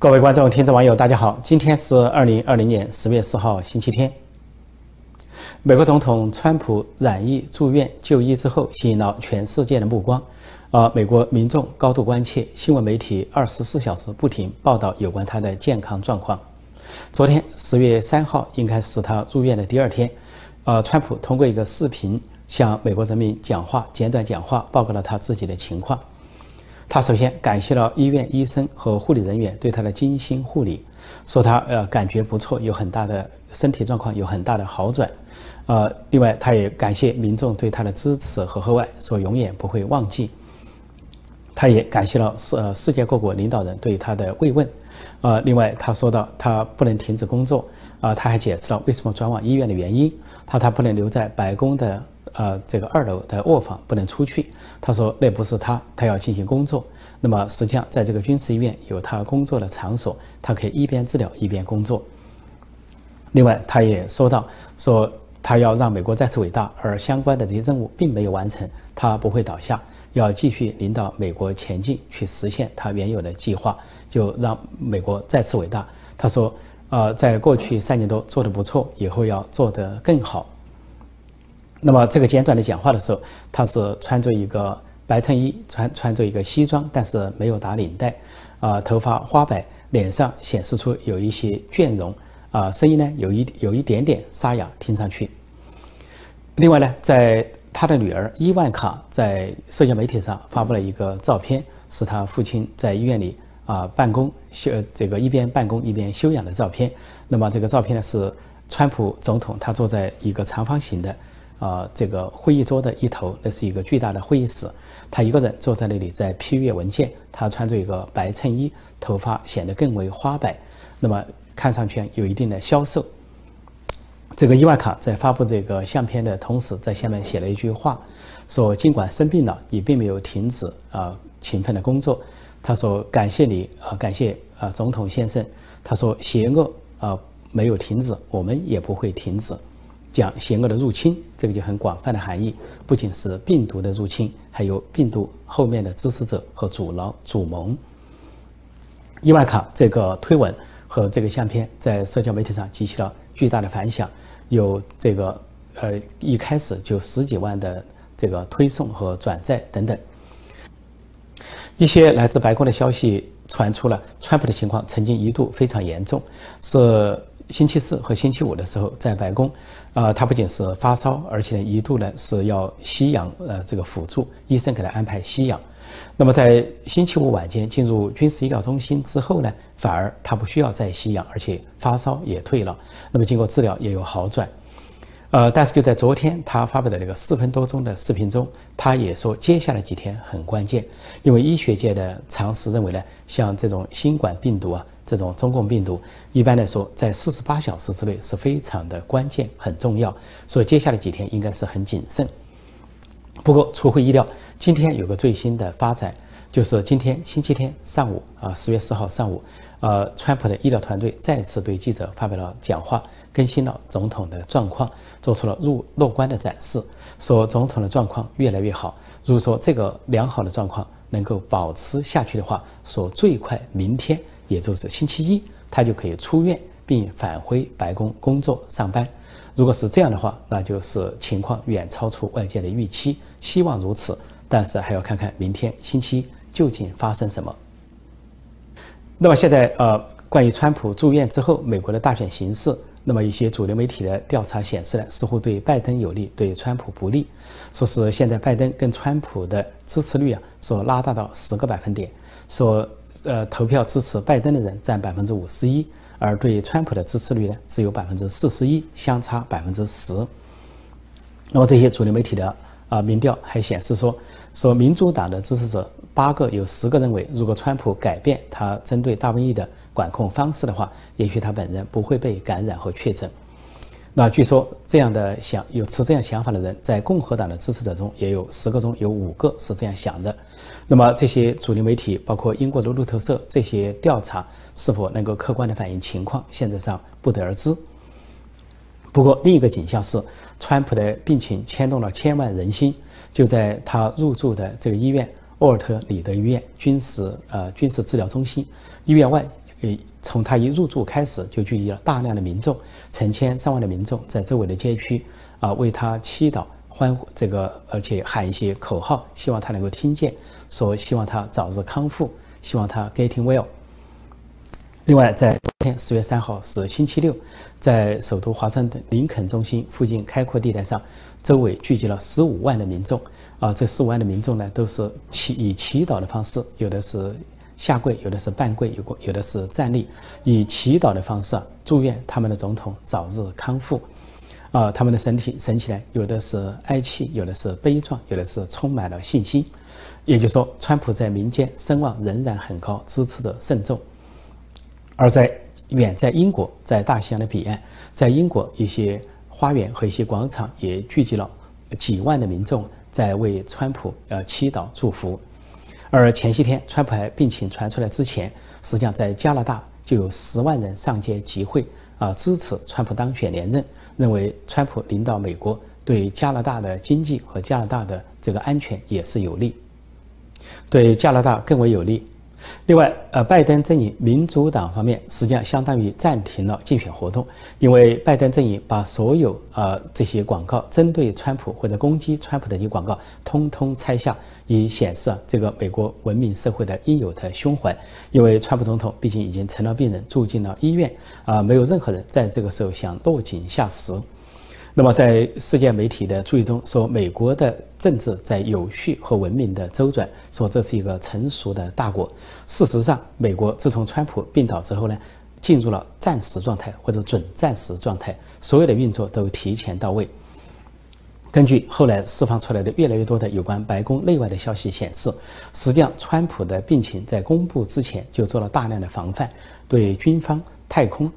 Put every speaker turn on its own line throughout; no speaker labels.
各位观众、听众、网友，大家好！今天是二零二零年十月四号，星期天。美国总统川普染疫住院就医之后，吸引了全世界的目光，而美国民众高度关切，新闻媒体二十四小时不停报道有关他的健康状况。昨天十月三号，应该是他入院的第二天，呃，川普通过一个视频向美国人民讲话，简短讲话，报告了他自己的情况。他首先感谢了医院医生和护理人员对他的精心护理，说他呃感觉不错，有很大的身体状况有很大的好转，呃，另外他也感谢民众对他的支持和厚爱，说永远不会忘记。他也感谢了世呃世界各国领导人对他的慰问，呃，另外他说到他不能停止工作，啊，他还解释了为什么转往医院的原因，他他不能留在白宫的。呃，这个二楼的卧房不能出去。他说那不是他，他要进行工作。那么实际上，在这个军事医院有他工作的场所，他可以一边治疗一边工作。另外，他也说到，说他要让美国再次伟大，而相关的这些任务并没有完成，他不会倒下，要继续领导美国前进，去实现他原有的计划，就让美国再次伟大。他说，呃，在过去三年多做得不错，以后要做得更好。那么这个简短的讲话的时候，他是穿着一个白衬衣，穿穿着一个西装，但是没有打领带，啊，头发花白，脸上显示出有一些倦容，啊，声音呢有一有一点点沙哑，听上去。另外呢，在他的女儿伊万卡在社交媒体上发布了一个照片，是他父亲在医院里啊办公休这个一边办公一边休养的照片。那么这个照片呢是川普总统，他坐在一个长方形的。啊，这个会议桌的一头，那是一个巨大的会议室，他一个人坐在那里在批阅文件。他穿着一个白衬衣，头发显得更为花白，那么看上去有一定的消瘦。这个伊万卡在发布这个相片的同时，在下面写了一句话，说：“尽管生病了，你并没有停止啊勤奋的工作。”他说：“感谢你啊，感谢啊总统先生。”他说：“邪恶啊没有停止，我们也不会停止。”讲邪恶的入侵，这个就很广泛的含义，不仅是病毒的入侵，还有病毒后面的支持者和阻挠、主盟。伊万卡这个推文和这个相片在社交媒体上激起了巨大的反响，有这个呃一开始就十几万的这个推送和转载等等。一些来自白宫的消息传出了，川普的情况曾经一度非常严重，是。星期四和星期五的时候，在白宫，啊，他不仅是发烧，而且呢，一度呢是要吸氧，呃，这个辅助医生给他安排吸氧。那么在星期五晚间进入军事医疗中心之后呢，反而他不需要再吸氧，而且发烧也退了。那么经过治疗也有好转。呃，但是就在昨天他发布的那个四分多钟的视频中，他也说接下来几天很关键，因为医学界的常识认为呢，像这种新冠病毒啊。这种中共病毒，一般来说，在四十八小时之内是非常的关键、很重要，所以接下来几天应该是很谨慎。不过出乎意料，今天有个最新的发展，就是今天星期天上午啊，十月四号上午，呃，川普的医疗团队再次对记者发表了讲话，更新了总统的状况，做出了入乐观的展示，说总统的状况越来越好。如果说这个良好的状况能够保持下去的话，说最快明天。也就是星期一，他就可以出院并返回白宫工作上班。如果是这样的话，那就是情况远超出外界的预期，希望如此。但是还要看看明天星期一究竟发生什么。那么现在呃，关于川普住院之后美国的大选形势，那么一些主流媒体的调查显示呢，似乎对拜登有利，对川普不利。说是现在拜登跟川普的支持率啊，说拉大到十个百分点，说。呃，投票支持拜登的人占百分之五十一，而对川普的支持率呢只有百分之四十一，相差百分之十。那么这些主流媒体的啊民调还显示说，说民主党的支持者八个有十个认为，如果川普改变他针对大瘟疫的管控方式的话，也许他本人不会被感染和确诊。那据说这样的想有持这样想法的人，在共和党的支持者中也有十个中有五个是这样想的。那么这些主流媒体，包括英国的路透社，这些调查是否能够客观的反映情况，现在上不得而知。不过另一个景象是，川普的病情牵动了千万人心。就在他入住的这个医院——沃尔特里德医院军事呃军事治疗中心医院外，呃，从他一入住开始就聚集了大量的民众，成千上万的民众在周围的街区啊为他祈祷、欢呼，这个而且喊一些口号，希望他能够听见，说希望他早日康复，希望他 getting well。另外，在昨天十月三号是星期六，在首都华盛顿林肯中心附近开阔地带上，周围聚集了十五万的民众。啊，这十五万的民众呢，都是祈以祈祷的方式，有的是下跪，有的是半跪，有过有的是站立，以祈祷的方式祝愿他们的总统早日康复。啊，他们的身体神起来，有的是哀戚，有的是悲壮，有的是充满了信心。也就是说，川普在民间声望仍然很高，支持者甚众。而在远在英国，在大西洋的彼岸，在英国一些花园和一些广场也聚集了几万的民众，在为川普呃祈祷祝福。而前些天，川普还病情传出来之前，实际上在加拿大就有十万人上街集会啊，支持川普当选连任，认为川普领导美国对加拿大的经济和加拿大的这个安全也是有利，对加拿大更为有利。另外，呃，拜登阵营民主党方面实际上相当于暂停了竞选活动，因为拜登阵营把所有呃这些广告针对川普或者攻击川普的一些广告通通拆下，以显示这个美国文明社会的应有的胸怀。因为川普总统毕竟已经成了病人，住进了医院，啊，没有任何人在这个时候想落井下石。那么，在世界媒体的注意中，说美国的政治在有序和文明的周转，说这是一个成熟的大国。事实上，美国自从川普病倒之后呢，进入了暂时状态或者准暂时状态，所有的运作都提前到位。根据后来释放出来的越来越多的有关白宫内外的消息显示，实际上川普的病情在公布之前就做了大量的防范，对军方、太空，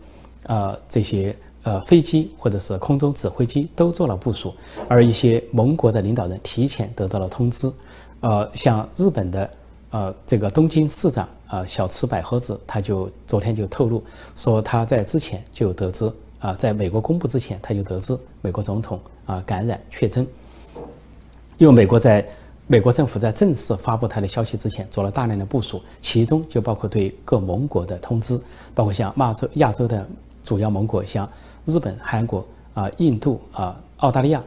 呃这些。呃，飞机或者是空中指挥机都做了部署，而一些盟国的领导人提前得到了通知。呃，像日本的呃这个东京市长啊小池百合子，他就昨天就透露说，他在之前就得知啊，在美国公布之前他就得知美国总统啊感染确诊。因为美国在美国政府在正式发布他的消息之前做了大量的部署，其中就包括对各盟国的通知，包括像亚洲亚洲的主要盟国像。日本、韩国啊、印度啊、澳大利亚，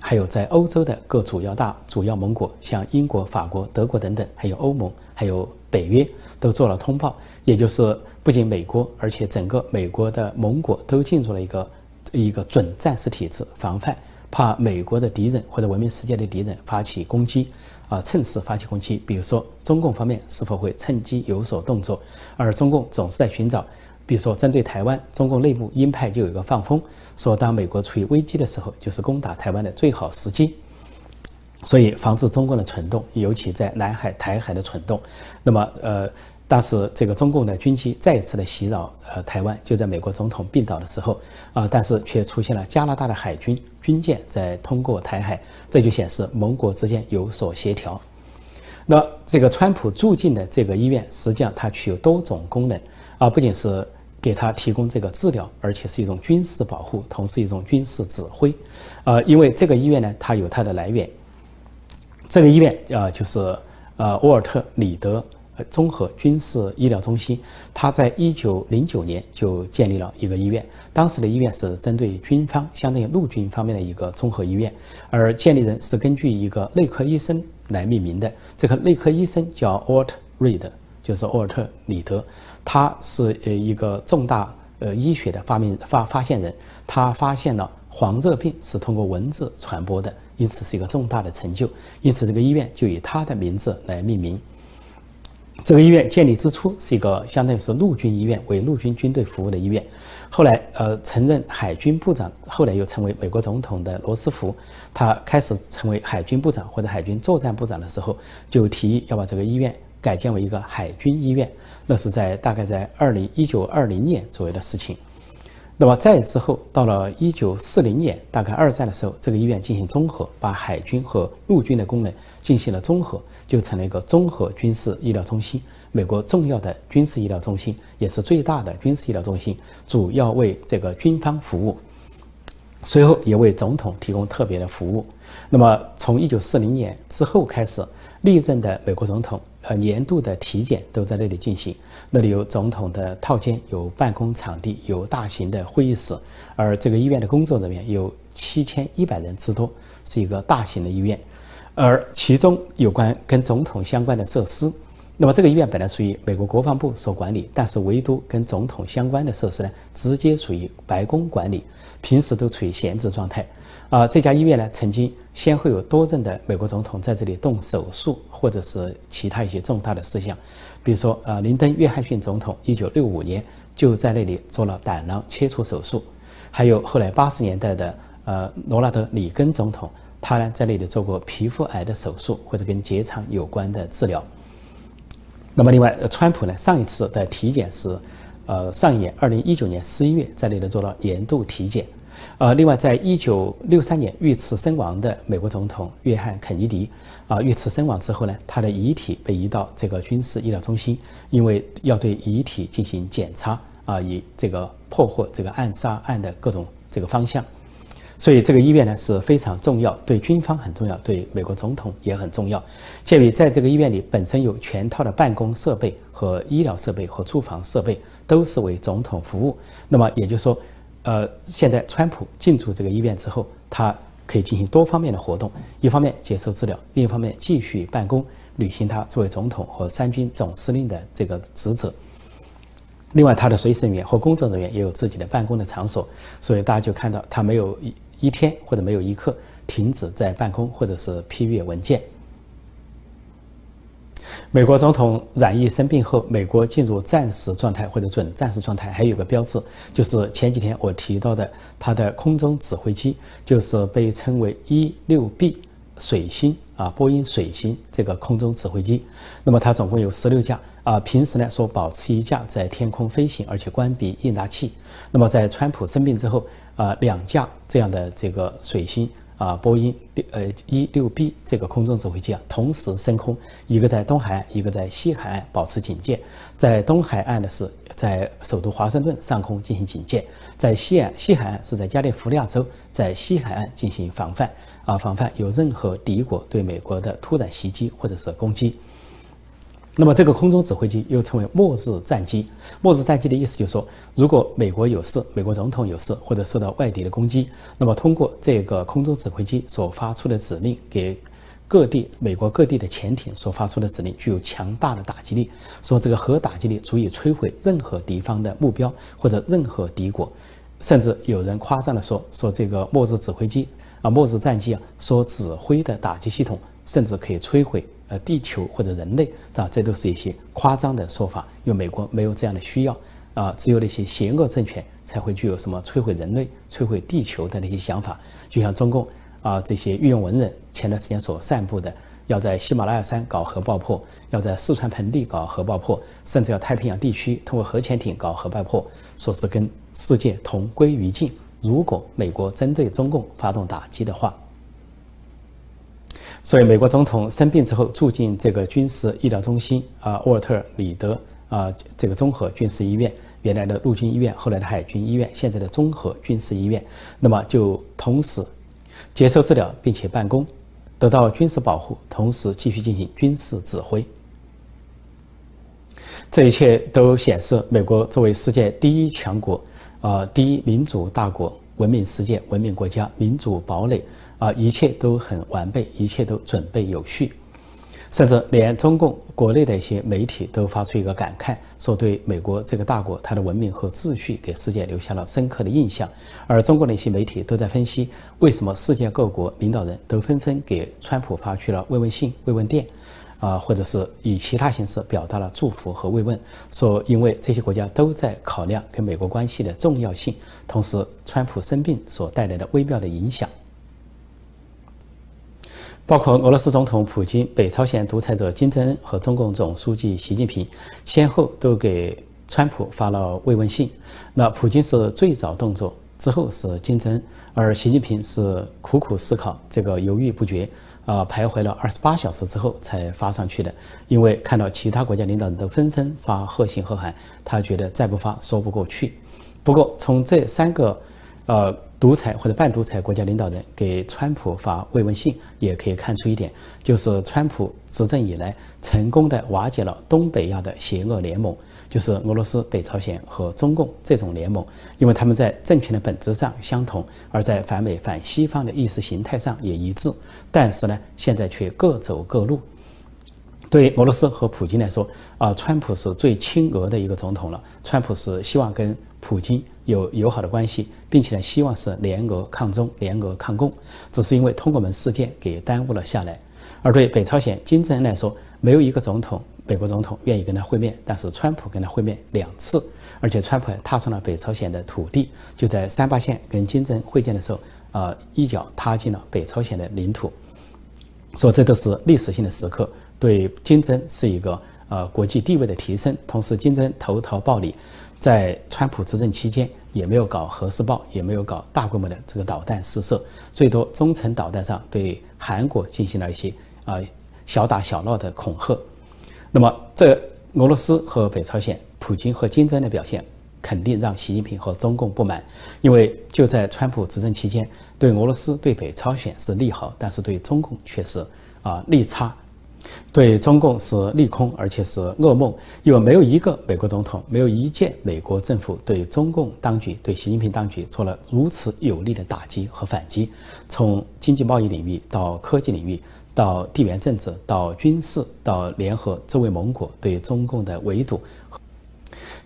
还有在欧洲的各主要大主要盟国，像英国、法国、德国等等，还有欧盟、还有北约，都做了通报。也就是不仅美国，而且整个美国的盟国都进入了一个一个准战时体制，防范怕美国的敌人或者文明世界的敌人发起攻击啊，趁势发起攻击。比如说中共方面是否会趁机有所动作？而中共总是在寻找。比如说，针对台湾，中共内部鹰派就有一个放风，说当美国处于危机的时候，就是攻打台湾的最好时机。所以，防止中共的蠢动，尤其在南海、台海的蠢动。那么，呃，当时这个中共的军机再一次的袭扰呃台湾，就在美国总统病倒的时候啊，但是却出现了加拿大的海军军舰在通过台海，这就显示盟国之间有所协调。那这个川普住进的这个医院，实际上它具有多种功能啊，不仅是给他提供这个治疗，而且是一种军事保护，同时一种军事指挥，呃，因为这个医院呢，它有它的来源。这个医院啊，就是呃沃尔特里德综合军事医疗中心，它在一九零九年就建立了一个医院。当时的医院是针对军方，相当于陆军方面的一个综合医院，而建立人是根据一个内科医生来命名的。这个内科医生叫 Walt Reed，就是沃尔特里德。他是呃一个重大呃医学的发明发发现人，他发现了黄热病是通过蚊子传播的，因此是一个重大的成就，因此这个医院就以他的名字来命名。这个医院建立之初是一个相当于是陆军医院，为陆军军队服务的医院。后来呃曾任海军部长，后来又成为美国总统的罗斯福，他开始成为海军部长或者海军作战部长的时候，就提议要把这个医院。改建为一个海军医院，那是在大概在二零一九二零年左右的事情。那么再之后，到了一九四零年，大概二战的时候，这个医院进行综合，把海军和陆军的功能进行了综合，就成了一个综合军事医疗中心，美国重要的军事医疗中心，也是最大的军事医疗中心，主要为这个军方服务，随后也为总统提供特别的服务。那么从一九四零年之后开始。历任的美国总统，呃年度的体检都在那里进行。那里有总统的套间，有办公场地，有大型的会议室，而这个医院的工作人员有七千一百人之多，是一个大型的医院。而其中有关跟总统相关的设施。那么这个医院本来属于美国国防部所管理，但是唯独跟总统相关的设施呢，直接属于白宫管理，平时都处于闲置状态。啊，这家医院呢，曾经先后有多任的美国总统在这里动手术，或者是其他一些重大的事项，比如说，呃，林登·约翰逊总统一九六五年就在那里做了胆囊切除手术，还有后来八十年代的呃罗纳德·里根总统，他呢在那里做过皮肤癌的手术或者跟结肠有关的治疗。那么，另外，川普呢？上一次的体检是，呃，上一年二零一九年十一月在那里做了年度体检。呃，另外，在一九六三年遇刺身亡的美国总统约翰·肯尼迪，啊，遇刺身亡之后呢，他的遗体被移到这个军事医疗中心，因为要对遗体进行检查，啊，以这个破获这个暗杀案的各种这个方向。所以这个医院呢是非常重要，对军方很重要，对美国总统也很重要。鉴于在这个医院里本身有全套的办公设备和医疗设备和住房设备，都是为总统服务。那么也就是说，呃，现在川普进驻这个医院之后，他可以进行多方面的活动：一方面接受治疗，另一方面继续办公，履行他作为总统和三军总司令的这个职责。另外，他的随身人员和工作人员也有自己的办公的场所，所以大家就看到他没有一。一天或者没有一刻停止在办公或者是批阅文件。美国总统染疫生病后，美国进入战时状态或者准战时状态，还有个标志，就是前几天我提到的，它的空中指挥机，就是被称为一六 B 水星啊，波音水星这个空中指挥机。那么它总共有十六架啊，平时呢说保持一架在天空飞行，而且关闭应答器。那么在川普生病之后。啊，两架这样的这个水星啊，波音六呃一六 B 这个空中指挥机啊，同时升空，一个在东海岸，一个在西海岸保持警戒。在东海岸的是在首都华盛顿上空进行警戒，在西岸西海岸是在加利福尼亚州，在西海岸进行防范啊，防范有任何敌国对美国的突然袭击或者是攻击。那么这个空中指挥机又称为末日战机。末日战机的意思就是说，如果美国有事，美国总统有事，或者受到外敌的攻击，那么通过这个空中指挥机所发出的指令，给各地美国各地的潜艇所发出的指令，具有强大的打击力。说这个核打击力足以摧毁任何敌方的目标或者任何敌国，甚至有人夸张的说，说这个末日指挥机啊，末日战机啊，所指挥的打击系统，甚至可以摧毁。呃，地球或者人类啊，这都是一些夸张的说法，因为美国没有这样的需要啊，只有那些邪恶政权才会具有什么摧毁人类、摧毁地球的那些想法。就像中共啊，这些御用文人前段时间所散布的，要在喜马拉雅山搞核爆破，要在四川盆地搞核爆破，甚至要太平洋地区通过核潜艇搞核爆破，说是跟世界同归于尽。如果美国针对中共发动打击的话。所以，美国总统生病之后住进这个军事医疗中心啊，沃尔特里德啊，这个综合军事医院，原来的陆军医院，后来的海军医院，现在的综合军事医院，那么就同时接受治疗，并且办公，得到军事保护，同时继续进行军事指挥。这一切都显示，美国作为世界第一强国啊，第一民主大国，文明世界，文明国家，民主堡垒。啊，一切都很完备，一切都准备有序，甚至连中共国内的一些媒体都发出一个感慨，说对美国这个大国，它的文明和秩序给世界留下了深刻的印象。而中国的一些媒体都在分析，为什么世界各国领导人都纷纷给川普发去了慰问信、慰问电，啊，或者是以其他形式表达了祝福和慰问，说因为这些国家都在考量跟美国关系的重要性，同时川普生病所带来的微妙的影响。包括俄罗斯总统普京、北朝鲜独裁者金正恩和中共总书记习近平，先后都给川普发了慰问信。那普京是最早动作，之后是金正恩，而习近平是苦苦思考，这个犹豫不决，啊，徘徊了二十八小时之后才发上去的。因为看到其他国家领导人都纷纷发贺信贺函，他觉得再不发说不过去。不过从这三个，呃。独裁或者半独裁国家领导人给川普发慰问信，也可以看出一点，就是川普执政以来成功的瓦解了东北亚的邪恶联盟，就是俄罗斯、北朝鲜和中共这种联盟，因为他们在政权的本质上相同，而在反美反西方的意识形态上也一致，但是呢，现在却各走各路。对俄罗斯和普京来说，啊，川普是最亲俄的一个总统了。川普是希望跟普京有友好的关系，并且呢，希望是联俄抗中、联俄抗共，只是因为通过门事件给耽误了下来。而对北朝鲜金正恩来说，没有一个总统，美国总统愿意跟他会面，但是川普跟他会面两次，而且川普踏上了北朝鲜的土地，就在三八线跟金正恩会见的时候，啊，一脚踏进了北朝鲜的领土，说这都是历史性的时刻。对金正是一个呃国际地位的提升，同时金正投桃报李，在川普执政期间也没有搞核试爆，也没有搞大规模的这个导弹试射，最多中程导弹上对韩国进行了一些啊小打小闹的恐吓。那么这俄罗斯和北朝鲜，普京和金正的表现肯定让习近平和中共不满，因为就在川普执政期间，对俄罗斯对北朝鲜是利好，但是对中共却是啊利差。对中共是利空，而且是噩梦，因为没有一个美国总统，没有一届美国政府对中共当局、对习近平当局做了如此有力的打击和反击。从经济贸易领域到科技领域，到地缘政治，到军事，到联合周围盟国对中共的围堵，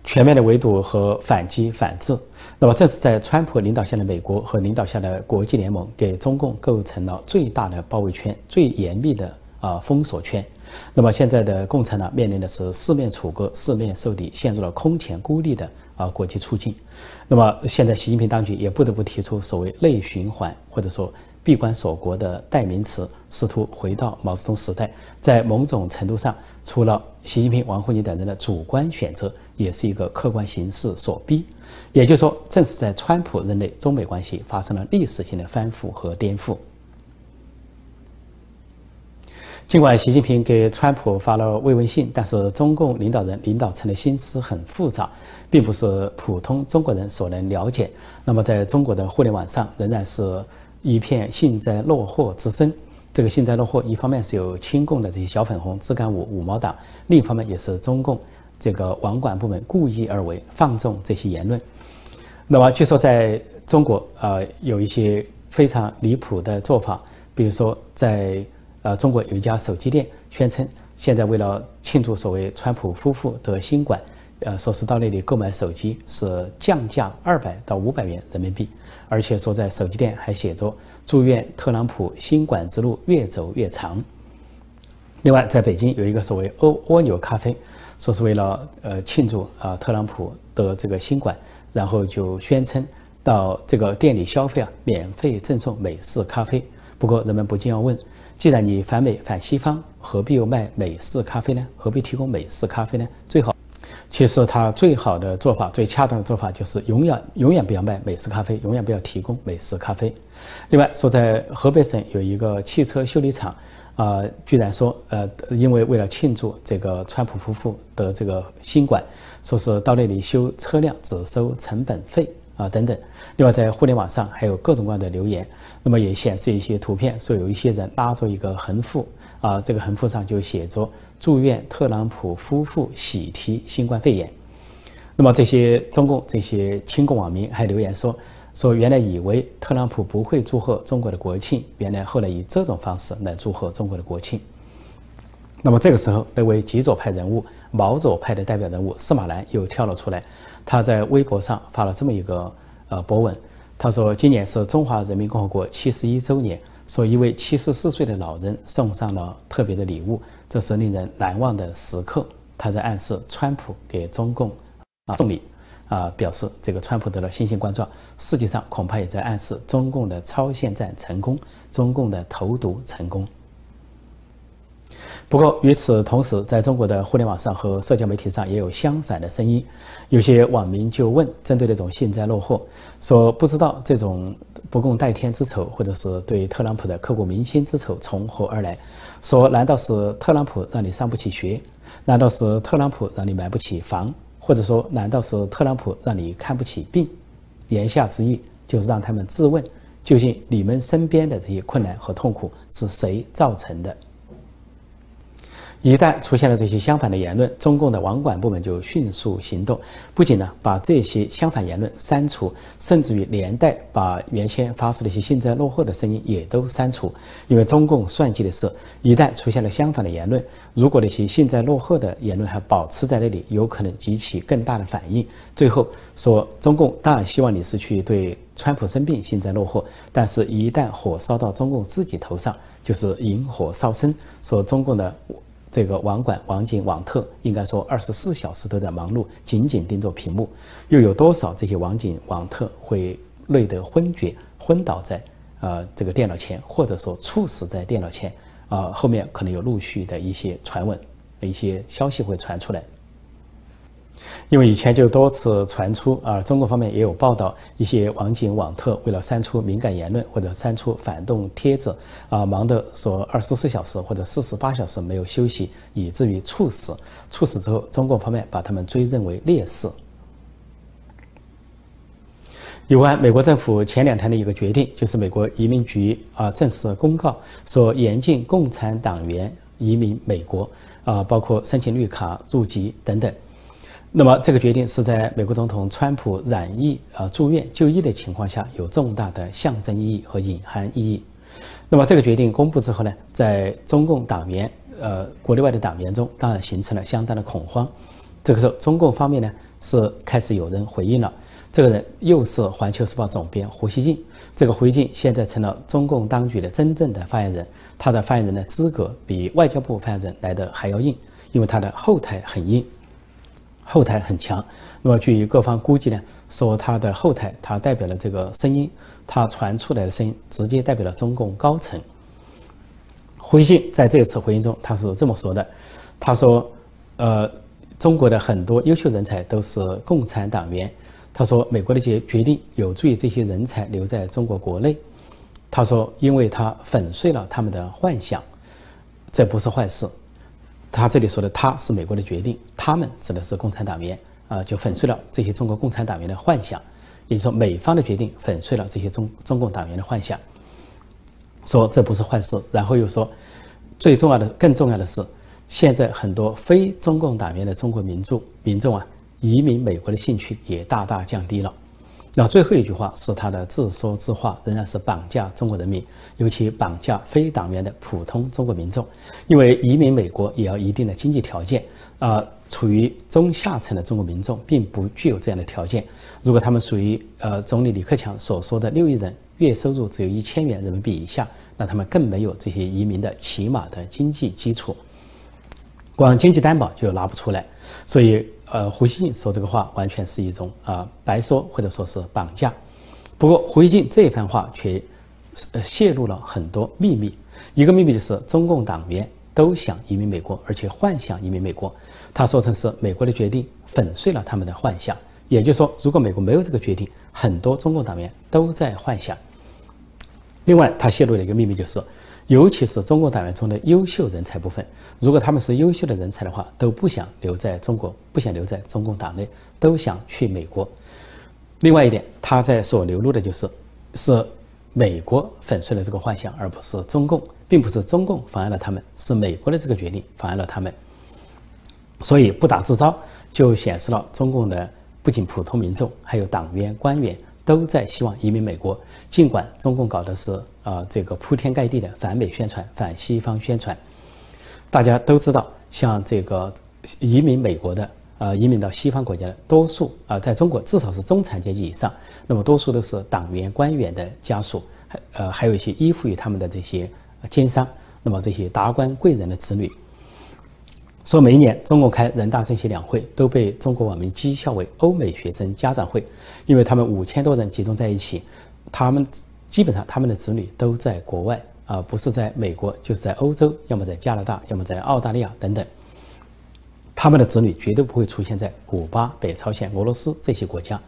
全面的围堵和反击反制。那么，这是在川普领导下的美国和领导下的国际联盟，给中共构成了最大的包围圈、最严密的。啊，封锁圈。那么现在的共产党面临的是四面楚歌、四面受敌，陷入了空前孤立的啊国际处境。那么现在习近平当局也不得不提出所谓内循环或者说闭关锁国的代名词，试图回到毛泽东时代。在某种程度上，除了习近平、王沪宁等人的主观选择，也是一个客观形势所逼。也就是说，正是在川普任内，中美关系发生了历史性的翻覆和颠覆。尽管习近平给川普发了慰问信，但是中共领导人领导层的心思很复杂，并不是普通中国人所能了解。那么，在中国的互联网上，仍然是一片幸灾乐祸之声。这个幸灾乐祸，一方面是有亲共的这些小粉红、自干五、五毛党；另一方面，也是中共这个网管部门故意而为，放纵这些言论。那么，据说在中国，呃，有一些非常离谱的做法，比如说在。呃，中国有一家手机店宣称，现在为了庆祝所谓川普夫妇得新冠，呃，说是到那里购买手机是降价二百到五百元人民币，而且说在手机店还写着祝愿特朗普新冠之路越走越长。另外，在北京有一个所谓蜗蜗牛咖啡，说是为了呃庆祝啊特朗普得这个新冠，然后就宣称到这个店里消费啊，免费赠送美式咖啡。不过人们不禁要问。既然你反美反西方，何必又卖美式咖啡呢？何必提供美式咖啡呢？最好，其实他最好的做法、最恰当的做法就是永远永远不要卖美式咖啡，永远不要提供美式咖啡。另外说，在河北省有一个汽车修理厂，啊，居然说，呃，因为为了庆祝这个川普夫妇的这个新冠，说是到那里修车辆只收成本费。啊，等等。另外，在互联网上还有各种各样的留言，那么也显示一些图片，说有一些人拉着一个横幅，啊，这个横幅上就写着“祝愿特朗普夫妇喜提新冠肺炎”。那么这些中共这些亲共网民还留言说，说原来以为特朗普不会祝贺中国的国庆，原来后来以这种方式来祝贺中国的国庆。那么这个时候，那位极左派人物毛左派的代表人物司马南又跳了出来。他在微博上发了这么一个呃博文，他说：“今年是中华人民共和国七十一周年，说一位七十四岁的老人送上了特别的礼物，这是令人难忘的时刻。”他在暗示川普给中共啊送礼，啊表示这个川普得了新型冠状，实际上恐怕也在暗示中共的超限战成功，中共的投毒成功。不过，与此同时，在中国的互联网上和社交媒体上也有相反的声音。有些网民就问，针对这种幸灾乐祸，说不知道这种不共戴天之仇，或者是对特朗普的刻骨铭心之仇从何而来？说难道是特朗普让你上不起学？难道是特朗普让你买不起房？或者说难道是特朗普让你看不起病？言下之意。就是让他们自问，究竟你们身边的这些困难和痛苦是谁造成的？一旦出现了这些相反的言论，中共的网管部门就迅速行动，不仅呢把这些相反言论删除，甚至于连带把原先发出的一些幸灾乐祸的声音也都删除。因为中共算计的是，一旦出现了相反的言论，如果那些幸灾乐祸的言论还保持在那里，有可能激起更大的反应。最后说，中共当然希望你是去对川普生病幸灾乐祸，但是一旦火烧到中共自己头上，就是引火烧身。说中共的。这个网管、网警、网特应该说二十四小时都在忙碌，紧紧盯着屏幕。又有多少这些网警、网特会累得昏厥、昏倒在呃这个电脑前，或者说猝死在电脑前？啊，后面可能有陆续的一些传闻、一些消息会传出来。因为以前就多次传出啊，中国方面也有报道，一些网警网特为了删除敏感言论或者删除反动帖子啊，忙得说二十四小时或者四十八小时没有休息，以至于猝死。猝死之后，中国方面把他们追认为烈士。有关美国政府前两天的一个决定，就是美国移民局啊正式公告说，严禁共产党员移民美国啊，包括申请绿卡、入籍等等。那么这个决定是在美国总统川普染疫啊住院就医的情况下，有重大的象征意义和隐含意义。那么这个决定公布之后呢，在中共党员呃国内外的党员中，当然形成了相当的恐慌。这个时候，中共方面呢是开始有人回应了。这个人又是《环球时报》总编胡锡进。这个胡锡进现在成了中共当局的真正的发言人，他的发言人的资格比外交部发言人来的还要硬，因为他的后台很硬。后台很强，那么据各方估计呢，说他的后台，他代表了这个声音，他传出来的声音直接代表了中共高层。胡锡进在这次回应中，他是这么说的：“他说，呃，中国的很多优秀人才都是共产党员。他说，美国的一些决定有助于这些人才留在中国国内。他说，因为他粉碎了他们的幻想，这不是坏事。”他这里说的“他”是美国的决定，他们指的是共产党员啊，就粉碎了这些中国共产党员的幻想，也就是说，美方的决定粉碎了这些中中共党员的幻想，说这不是坏事。然后又说，最重要的、更重要的是，现在很多非中共党员的中国民众民众啊，移民美国的兴趣也大大降低了。那最后一句话是他的自说自话，仍然是绑架中国人民，尤其绑架非党员的普通中国民众。因为移民美国也要一定的经济条件，啊，处于中下层的中国民众并不具有这样的条件。如果他们属于呃总理李克强所说的六亿人月收入只有一千元人民币以下，那他们更没有这些移民的起码的经济基础，光经济担保就拿不出来，所以。呃，胡锡进说这个话完全是一种啊白说，或者说是绑架。不过，胡锡进这一番话却呃泄露了很多秘密。一个秘密就是，中共党员都想移民美国，而且幻想移民美国。他说成是美国的决定粉碎了他们的幻想。也就是说，如果美国没有这个决定，很多中共党员都在幻想。另外，他泄露了一个秘密就是。尤其是中共党员中的优秀人才部分，如果他们是优秀的人才的话，都不想留在中国，不想留在中共党内，都想去美国。另外一点，他在所流露的就是，是美国粉碎了这个幻想，而不是中共，并不是中共妨碍了他们，是美国的这个决定妨碍了他们。所以不打自招，就显示了中共的不仅普通民众，还有党员官员。都在希望移民美国，尽管中共搞的是啊这个铺天盖地的反美宣传、反西方宣传。大家都知道，像这个移民美国的呃，移民到西方国家的多数啊，在中国至少是中产阶级以上，那么多数都是党员官员的家属，还呃还有一些依附于他们的这些奸商，那么这些达官贵人的子女。说每一年中国开人大政协两会都被中国网民讥笑为欧美学生家长会，因为他们五千多人集中在一起，他们基本上他们的子女都在国外啊，不是在美国就是在欧洲，要么在加拿大，要么在澳大利亚等等。他们的子女绝对不会出现在古巴、北朝鲜、俄罗斯这些国家。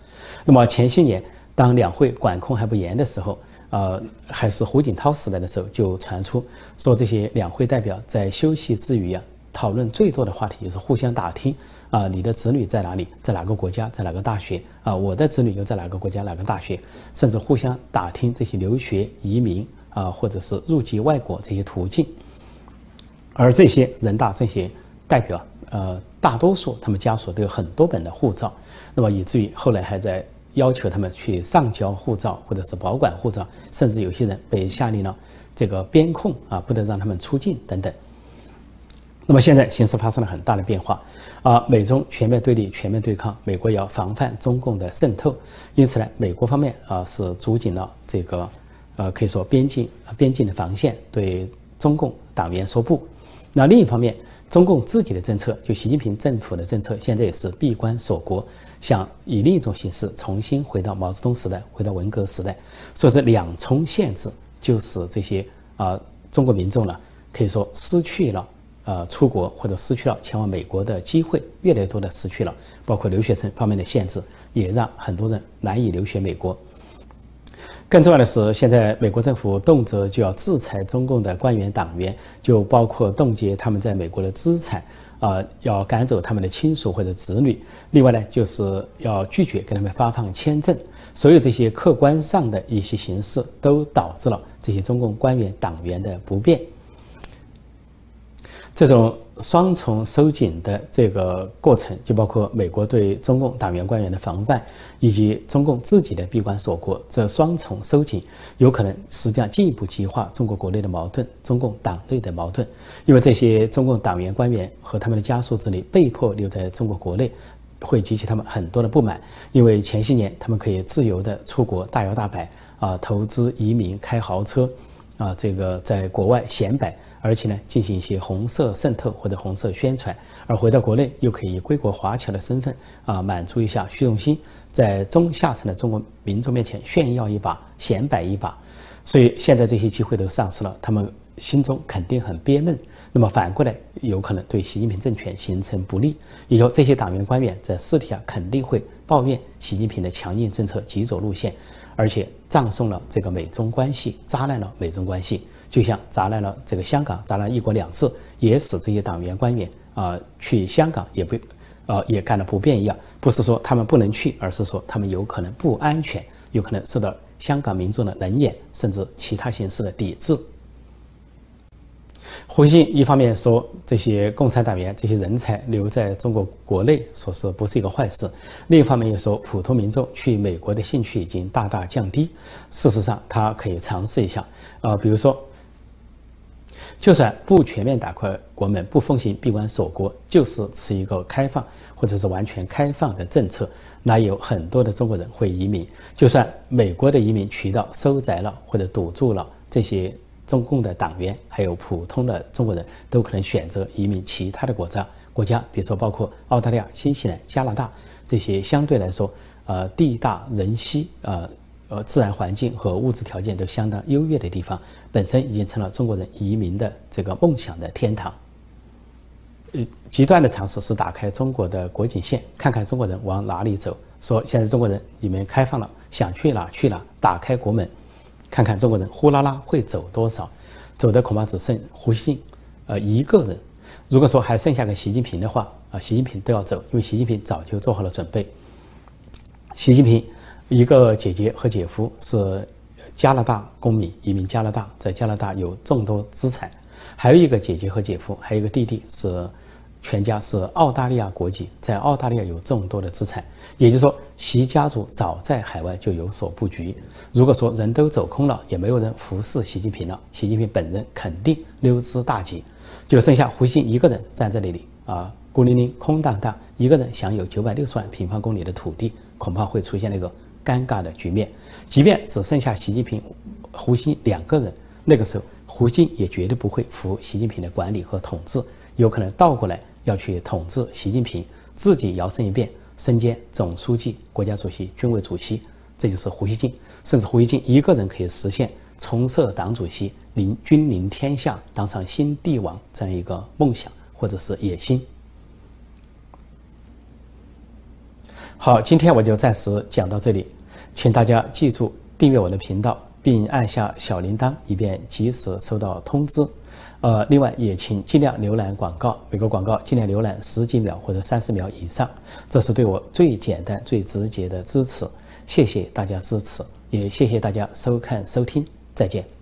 那么前些年当两会管控还不严的时候，呃，还是胡锦涛时代的时候，就传出说这些两会代表在休息之余啊。讨论最多的话题就是互相打听啊，你的子女在哪里，在哪个国家，在哪个大学啊？我的子女又在哪个国家，哪个大学？甚至互相打听这些留学、移民啊，或者是入籍外国这些途径。而这些人大政协代表，呃，大多数他们家属都有很多本的护照，那么以至于后来还在要求他们去上交护照，或者是保管护照，甚至有些人被下令了这个边控啊，不得让他们出境等等。那么现在形势发生了很大的变化，啊，美中全面对立、全面对抗，美国要防范中共的渗透，因此呢，美国方面啊是筑紧了这个，呃，可以说边境边境的防线，对中共党员说不。那另一方面，中共自己的政策，就习近平政府的政策，现在也是闭关锁国，想以另一种形式重新回到毛泽东时代，回到文革时代，所以是两重限制，就使这些啊中国民众呢，可以说失去了。呃，出国或者失去了前往美国的机会，越来越多的失去了，包括留学生方面的限制，也让很多人难以留学美国。更重要的是，现在美国政府动辄就要制裁中共的官员党员，就包括冻结他们在美国的资产，啊，要赶走他们的亲属或者子女。另外呢，就是要拒绝给他们发放签证。所有这些客观上的一些形式，都导致了这些中共官员党员的不便。这种双重收紧的这个过程，就包括美国对中共党员官员的防范，以及中共自己的闭关锁国，这双重收紧有可能实际上进一步激化中国国内的矛盾，中共党内的矛盾。因为这些中共党员官员和他们的家属子女被迫留在中国国内，会激起他们很多的不满。因为前些年他们可以自由的出国大摇大摆啊，投资移民、开豪车啊，这个在国外显摆。而且呢，进行一些红色渗透或者红色宣传，而回到国内又可以归国华侨的身份啊，满足一下虚荣心，在中下层的中国民众面前炫耀一把、显摆一把。所以现在这些机会都丧失了，他们心中肯定很憋闷。那么反过来，有可能对习近平政权形成不利。以后这些党员官员在私底下肯定会抱怨习近平的强硬政策、极左路线，而且葬送了这个美中关系，砸烂了美中关系。就像砸烂了这个香港，砸烂一国两制，也使这些党员官员啊去香港也不，呃也干了不便一样。不是说他们不能去，而是说他们有可能不安全，有可能受到香港民众的冷眼，甚至其他形式的抵制。胡锡一方面说这些共产党员这些人才留在中国国内，说是不是一个坏事；另一方面又说普通民众去美国的兴趣已经大大降低。事实上，他可以尝试一下，呃，比如说。就算不全面打开国门，不奉行闭关锁国，就是持一个开放或者是完全开放的政策，那有很多的中国人会移民。就算美国的移民渠道收窄了或者堵住了，这些中共的党员还有普通的中国人都可能选择移民其他的国家。国家，比如说包括澳大利亚、新西兰、加拿大这些相对来说，呃，地大人稀，呃。呃，自然环境和物质条件都相当优越的地方，本身已经成了中国人移民的这个梦想的天堂。呃，极端的尝试是打开中国的国境线，看看中国人往哪里走。说现在中国人你们开放了，想去哪去哪，打开国门，看看中国人呼啦啦会走多少，走的恐怕只剩胡锡进，呃，一个人。如果说还剩下个习近平的话，啊，习近平都要走，因为习近平早就做好了准备。习近平。一个姐姐和姐夫是加拿大公民，移民加拿大，在加拿大有众多资产；还有一个姐姐和姐夫，还有一个弟弟是全家是澳大利亚国籍，在澳大利亚有众多的资产。也就是说，习家族早在海外就有所布局。如果说人都走空了，也没有人服侍习近平了，习近平本人肯定溜之大吉，就剩下胡锡一个人站在那里啊，孤零零、空荡荡，一个人享有九百六十万平方公里的土地，恐怕会出现那个。尴尬的局面，即便只剩下习近平、胡锡两个人，那个时候胡锡也绝对不会服习近平的管理和统治，有可能倒过来要去统治习近平，自己摇身一变，身兼总书记、国家主席、军委主席，这就是胡锡进，甚至胡锡进一个人可以实现重设党主席、临君临天下、当上新帝王这样一个梦想或者是野心。好，今天我就暂时讲到这里。请大家记住订阅我的频道，并按下小铃铛，以便及时收到通知。呃，另外也请尽量浏览广告，每个广告尽量浏览十几秒或者三十秒以上，这是对我最简单、最直接的支持。谢谢大家支持，也谢谢大家收看收听，再见。